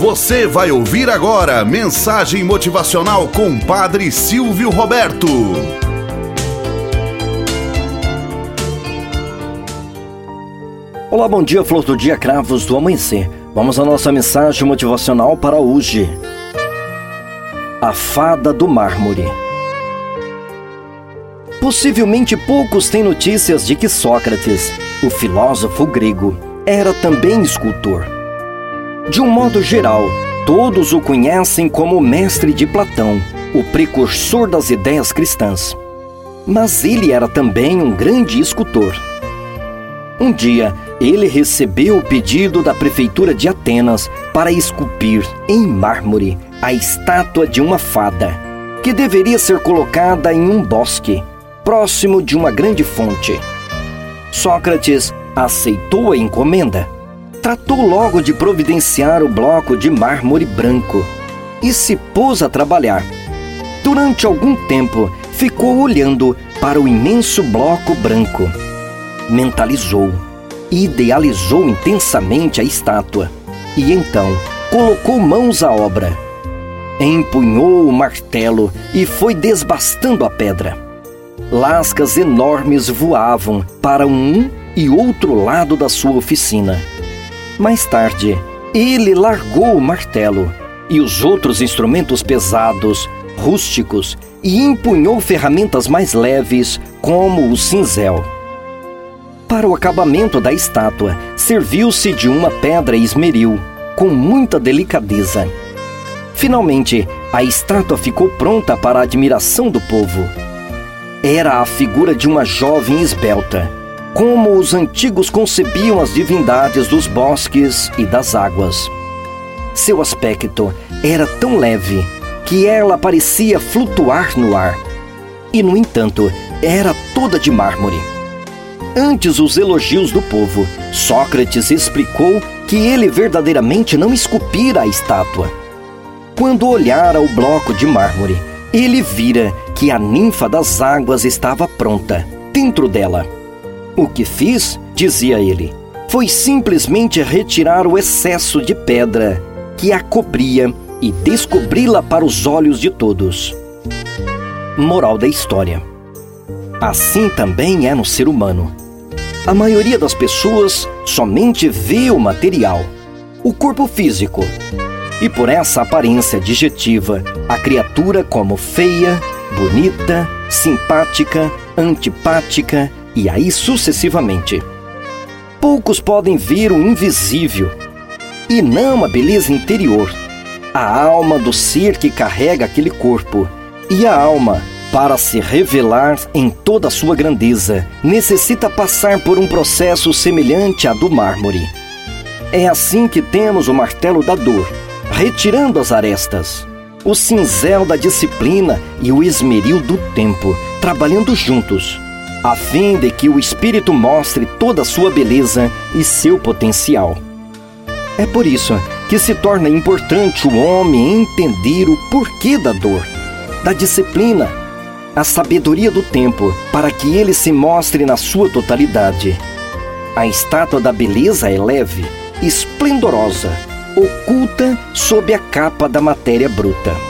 Você vai ouvir agora mensagem motivacional com Padre Silvio Roberto. Olá, bom dia, flor do dia, cravos do amanhecer. Vamos à nossa mensagem motivacional para hoje. A Fada do Mármore. Possivelmente poucos têm notícias de que Sócrates, o filósofo grego, era também escultor. De um modo geral, todos o conhecem como o mestre de Platão, o precursor das ideias cristãs. Mas ele era também um grande escultor. Um dia, ele recebeu o pedido da prefeitura de Atenas para esculpir em mármore a estátua de uma fada, que deveria ser colocada em um bosque, próximo de uma grande fonte. Sócrates aceitou a encomenda tratou logo de providenciar o bloco de mármore branco e se pôs a trabalhar. Durante algum tempo, ficou olhando para o imenso bloco branco. Mentalizou, idealizou intensamente a estátua e então colocou mãos à obra. Empunhou o martelo e foi desbastando a pedra. Lascas enormes voavam para um e outro lado da sua oficina mais tarde, ele largou o martelo e os outros instrumentos pesados, rústicos, e empunhou ferramentas mais leves, como o cinzel. Para o acabamento da estátua, serviu-se de uma pedra esmeril, com muita delicadeza. Finalmente, a estátua ficou pronta para a admiração do povo. Era a figura de uma jovem esbelta como os antigos concebiam as divindades dos bosques e das águas. Seu aspecto era tão leve que ela parecia flutuar no ar. E, no entanto, era toda de mármore. Antes os elogios do povo, Sócrates explicou que ele verdadeiramente não esculpira a estátua. Quando olhara o bloco de mármore, ele vira que a ninfa das águas estava pronta, dentro dela o que fiz, dizia ele, foi simplesmente retirar o excesso de pedra que a cobria e descobri-la para os olhos de todos. Moral da história: Assim também é no ser humano. A maioria das pessoas somente vê o material, o corpo físico, e por essa aparência adjetiva, a criatura como feia, bonita, simpática, antipática e aí sucessivamente. Poucos podem ver o invisível e não a beleza interior, a alma do ser que carrega aquele corpo. E a alma, para se revelar em toda a sua grandeza, necessita passar por um processo semelhante à do mármore. É assim que temos o martelo da dor, retirando as arestas, o cinzel da disciplina e o esmeril do tempo, trabalhando juntos a fim de que o espírito mostre toda a sua beleza e seu potencial. É por isso que se torna importante o homem entender o porquê da dor, da disciplina, a sabedoria do tempo, para que ele se mostre na sua totalidade. A estátua da beleza é leve, esplendorosa, oculta sob a capa da matéria bruta.